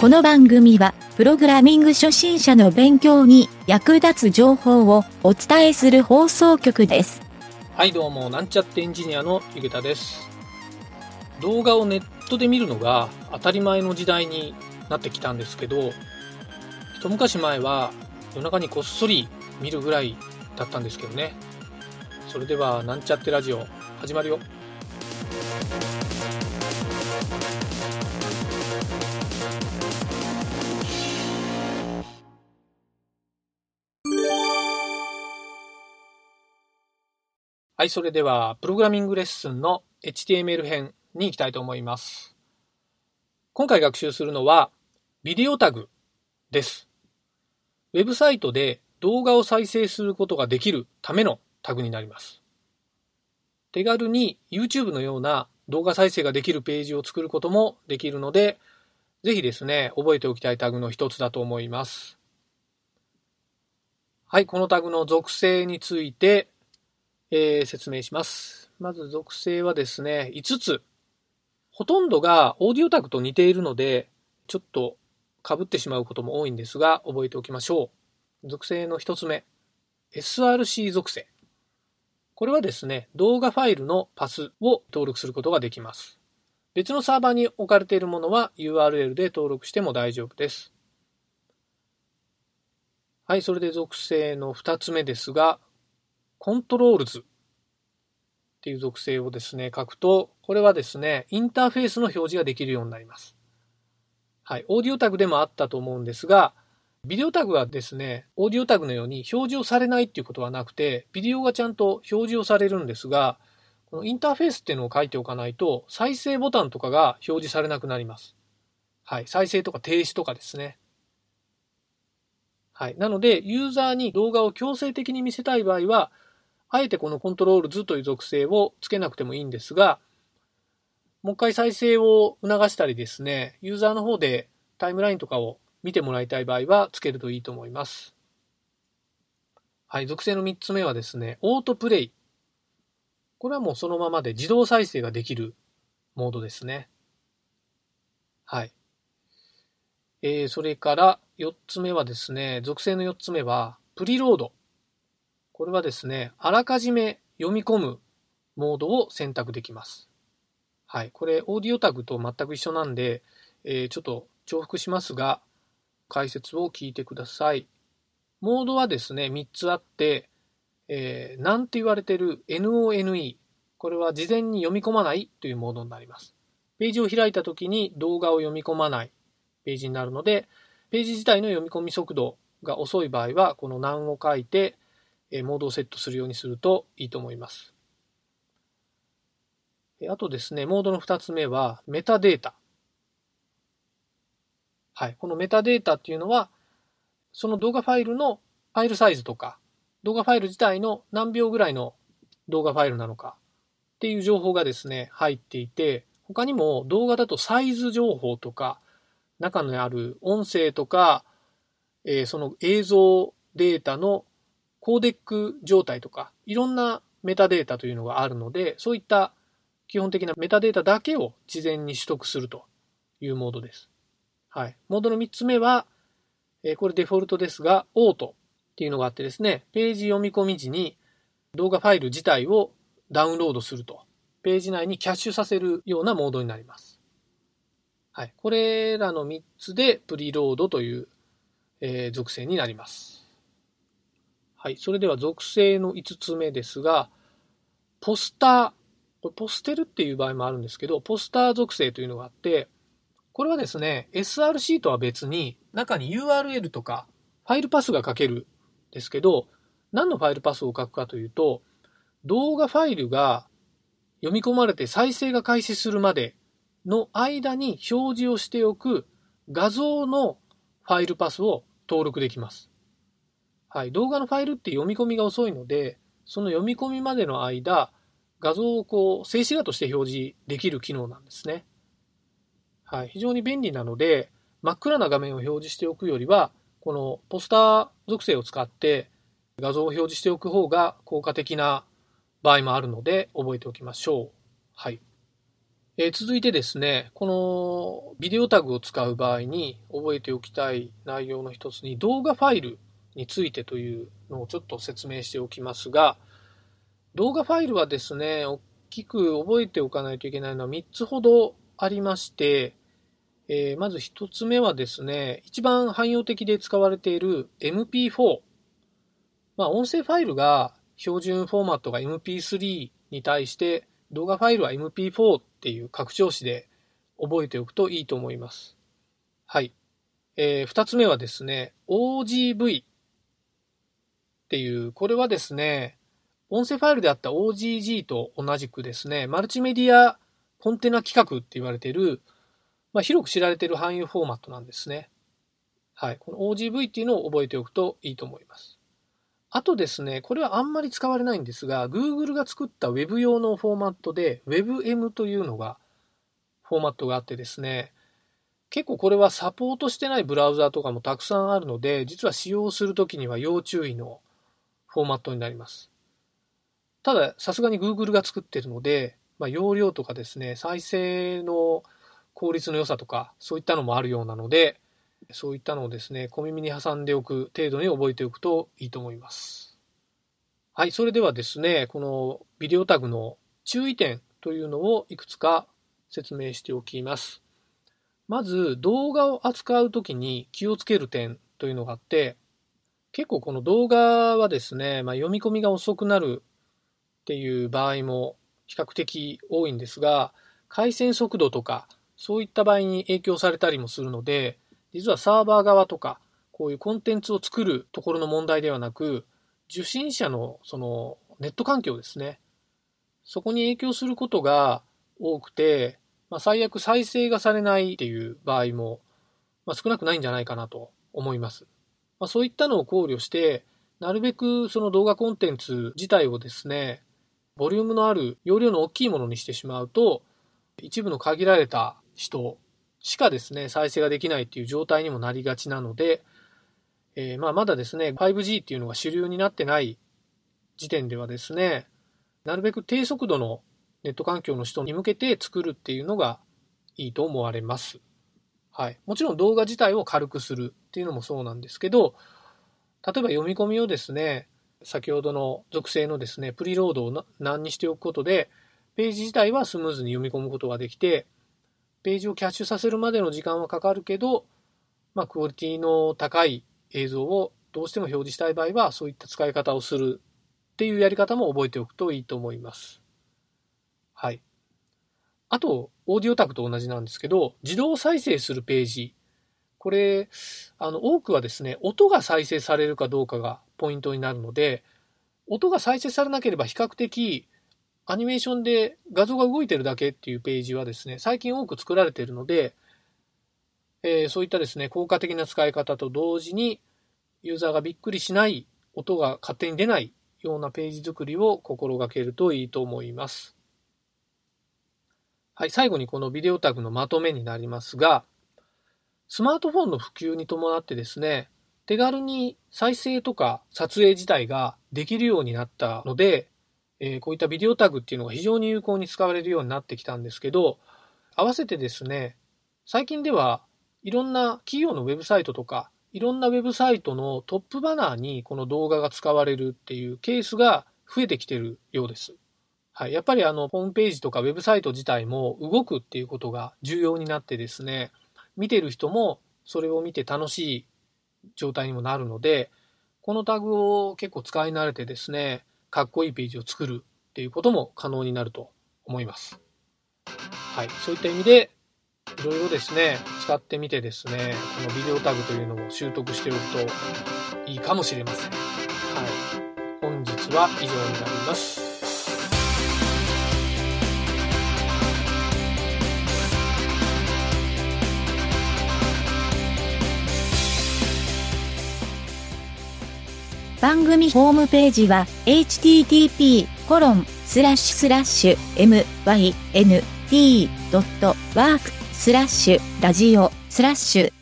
この番組は、プログラミング初心者の勉強に役立つ情報をお伝えする放送局です。はいどうもなんちゃってエンジニアのゆげたです。動画をネットで見るのが当たり前の時代になってきたんですけど一昔前は夜中にこっそり見るぐらいだったんですけどね。それではなんちゃってラジオ始まるよ。はい、それでは、プログラミングレッスンの HTML 編に行きたいと思います。今回学習するのは、ビデオタグです。ウェブサイトで動画を再生することができるためのタグになります。手軽に YouTube のような動画再生ができるページを作ることもできるので、ぜひですね、覚えておきたいタグの一つだと思います。はい、このタグの属性について、えー説明します。まず属性はですね、5つ。ほとんどがオーディオタグと似ているので、ちょっと被ってしまうことも多いんですが、覚えておきましょう。属性の1つ目。SRC 属性。これはですね、動画ファイルのパスを登録することができます。別のサーバーに置かれているものは URL で登録しても大丈夫です。はい、それで属性の2つ目ですが、 controls っていう属性をですね、書くと、これはですね、インターフェースの表示ができるようになります。はい。オーディオタグでもあったと思うんですが、ビデオタグはですね、オーディオタグのように表示をされないっていうことはなくて、ビデオがちゃんと表示をされるんですが、このインターフェースっていうのを書いておかないと、再生ボタンとかが表示されなくなります。はい。再生とか停止とかですね。はい。なので、ユーザーに動画を強制的に見せたい場合は、あえてこのコントロール図という属性をつけなくてもいいんですが、もう一回再生を促したりですね、ユーザーの方でタイムラインとかを見てもらいたい場合はつけるといいと思います。はい、属性の3つ目はですね、オートプレイ。これはもうそのままで自動再生ができるモードですね。はい。えー、それから4つ目はですね、属性の4つ目は、プリロード。これはですね、あらかじめ読み込むモードを選択できます。はい。これ、オーディオタグと全く一緒なんで、えーちょっと重複しますが、解説を聞いてください。モードはですね、3つあって、えーなんて言われてる NONE。これは事前に読み込まないというモードになります。ページを開いたときに動画を読み込まないページになるので、ページ自体の読み込み速度が遅い場合は、この難を書いて、モードをセットするようにするといいと思います。あとですね、モードの2つ目はメタデータ。はい。このメタデータっていうのは、その動画ファイルのファイルサイズとか、動画ファイル自体の何秒ぐらいの動画ファイルなのかっていう情報がですね、入っていて、他にも動画だとサイズ情報とか、中にある音声とか、えーその映像データのコーデック状態とか、いろんなメタデータというのがあるので、そういった基本的なメタデータだけを事前に取得するというモードです。はい。モードの3つ目は、えこれデフォルトですが、オートっていうのがあってですね、ページ読み込み時に動画ファイル自体をダウンロードすると、ページ内にキャッシュさせるようなモードになります。はい。これらの3つでプリロードという、えー属性になります。はい。それでは属性の5つ目ですが、ポスター。これポステルっていう場合もあるんですけど、ポスター属性というのがあって、これはですね、SRC とは別に、中に URL とかファイルパスが書けるんですけど、何のファイルパスを書くかというと、動画ファイルが読み込まれて再生が開始するまでの間に表示をしておく画像のファイルパスを登録できます。はい。動画のファイルって読み込みが遅いので、その読み込みまでの間、画像をこう静止画として表示できる機能なんですね。はい。非常に便利なので、真っ暗な画面を表示しておくよりは、このポスター属性を使って画像を表示しておく方が効果的な場合もあるので覚えておきましょう。はい。えー、続いてですね、このビデオタグを使う場合に覚えておきたい内容の一つに動画ファイルについてというのをちょっと説明しておきますが、動画ファイルはですね、大きく覚えておかないといけないのは3つほどありまして、えー、まず1つ目はですね、一番汎用的で使われている MP4。まあ、音声ファイルが標準フォーマットが MP3 に対して動画ファイルは MP4 っていう拡張子で覚えておくといいと思います。はい。えー、二つ目はですね、OGV っていう、これはですね、音声ファイルであった OGG と同じくですね、マルチメディアコンテナ規格って言われている、まあ、広く知られている汎用フォーマットなんですね。はい。この OGV っていうのを覚えておくといいと思います。あとですね、これはあんまり使われないんですが、Google が作った Web 用のフォーマットで WebM というのが、フォーマットがあってですね、結構これはサポートしてないブラウザーとかもたくさんあるので、実は使用するときには要注意のフォーマットになります。ただ、さすがに Google が作ってるので、まあ、容量とかですね、再生の効率の良さとか、そういったのもあるようなので、そういったのをですね、小耳に挟んでおく程度に覚えておくといいと思います。はい、それではですね、このビデオタグの注意点というのをいくつか説明しておきます。まず、動画を扱うときに気をつける点というのがあって、結構この動画はですね、まあ、読み込みが遅くなるっていう場合も比較的多いんですが、回線速度とかそういった場合に影響されたりもするので、実はサーバー側とか、こういうコンテンツを作るところの問題ではなく、受信者のそのネット環境ですね。そこに影響することが多くて、まあ、最悪再生がされないっていう場合も、まあ、少なくないんじゃないかなと思います。まあ、そういったのを考慮して、なるべくその動画コンテンツ自体をですね、ボリュームのある容量の大きいものにしてしまうと、一部の限られた人しかですね、再生ができないっていう状態にもなりがちなので、えー、まあまだですね、5G っていうのが主流になってない時点ではですね、なるべく低速度のネット環境の人に向けて作るっていうのがいいと思われます。はい。もちろん動画自体を軽くするっていうのもそうなんですけど、例えば読み込みをですね、先ほどの属性のですね、プリロードを何にしておくことで、ページ自体はスムーズに読み込むことができて、ページをキャッシュさせるまでの時間はかかるけど、まあ、クオリティの高い映像をどうしても表示したい場合は、そういった使い方をするっていうやり方も覚えておくといいと思います。はい。あと、オーディオタグと同じなんですけど、自動再生するページ。これ、あの、多くはですね、音が再生されるかどうかがポイントになるので、音が再生されなければ比較的アニメーションで画像が動いてるだけっていうページはですね、最近多く作られているので、えー、そういったですね、効果的な使い方と同時に、ユーザーがびっくりしない音が勝手に出ないようなページ作りを心がけるといいと思います。はい、最後にこのビデオタグのまとめになりますが、スマートフォンの普及に伴ってですね、手軽に再生とか撮影自体ができるようになったので、えー、こういったビデオタグっていうのが非常に有効に使われるようになってきたんですけど、合わせてですね、最近ではいろんな企業のウェブサイトとか、いろんなウェブサイトのトップバナーにこの動画が使われるっていうケースが増えてきてるようです。はい。やっぱりあの、ホームページとかウェブサイト自体も動くっていうことが重要になってですね、見てる人もそれを見て楽しい状態にもなるので、このタグを結構使い慣れてですね、かっこいいページを作るっていうことも可能になると思います。はい。そういった意味で、いろいろですね、使ってみてですね、このビデオタグというのを習得しておくといいかもしれません。はい。本日は以上になります。番組ホームページは http コロンスラッシュスラッシュ mynt.work スラッシュラジオスラッシュ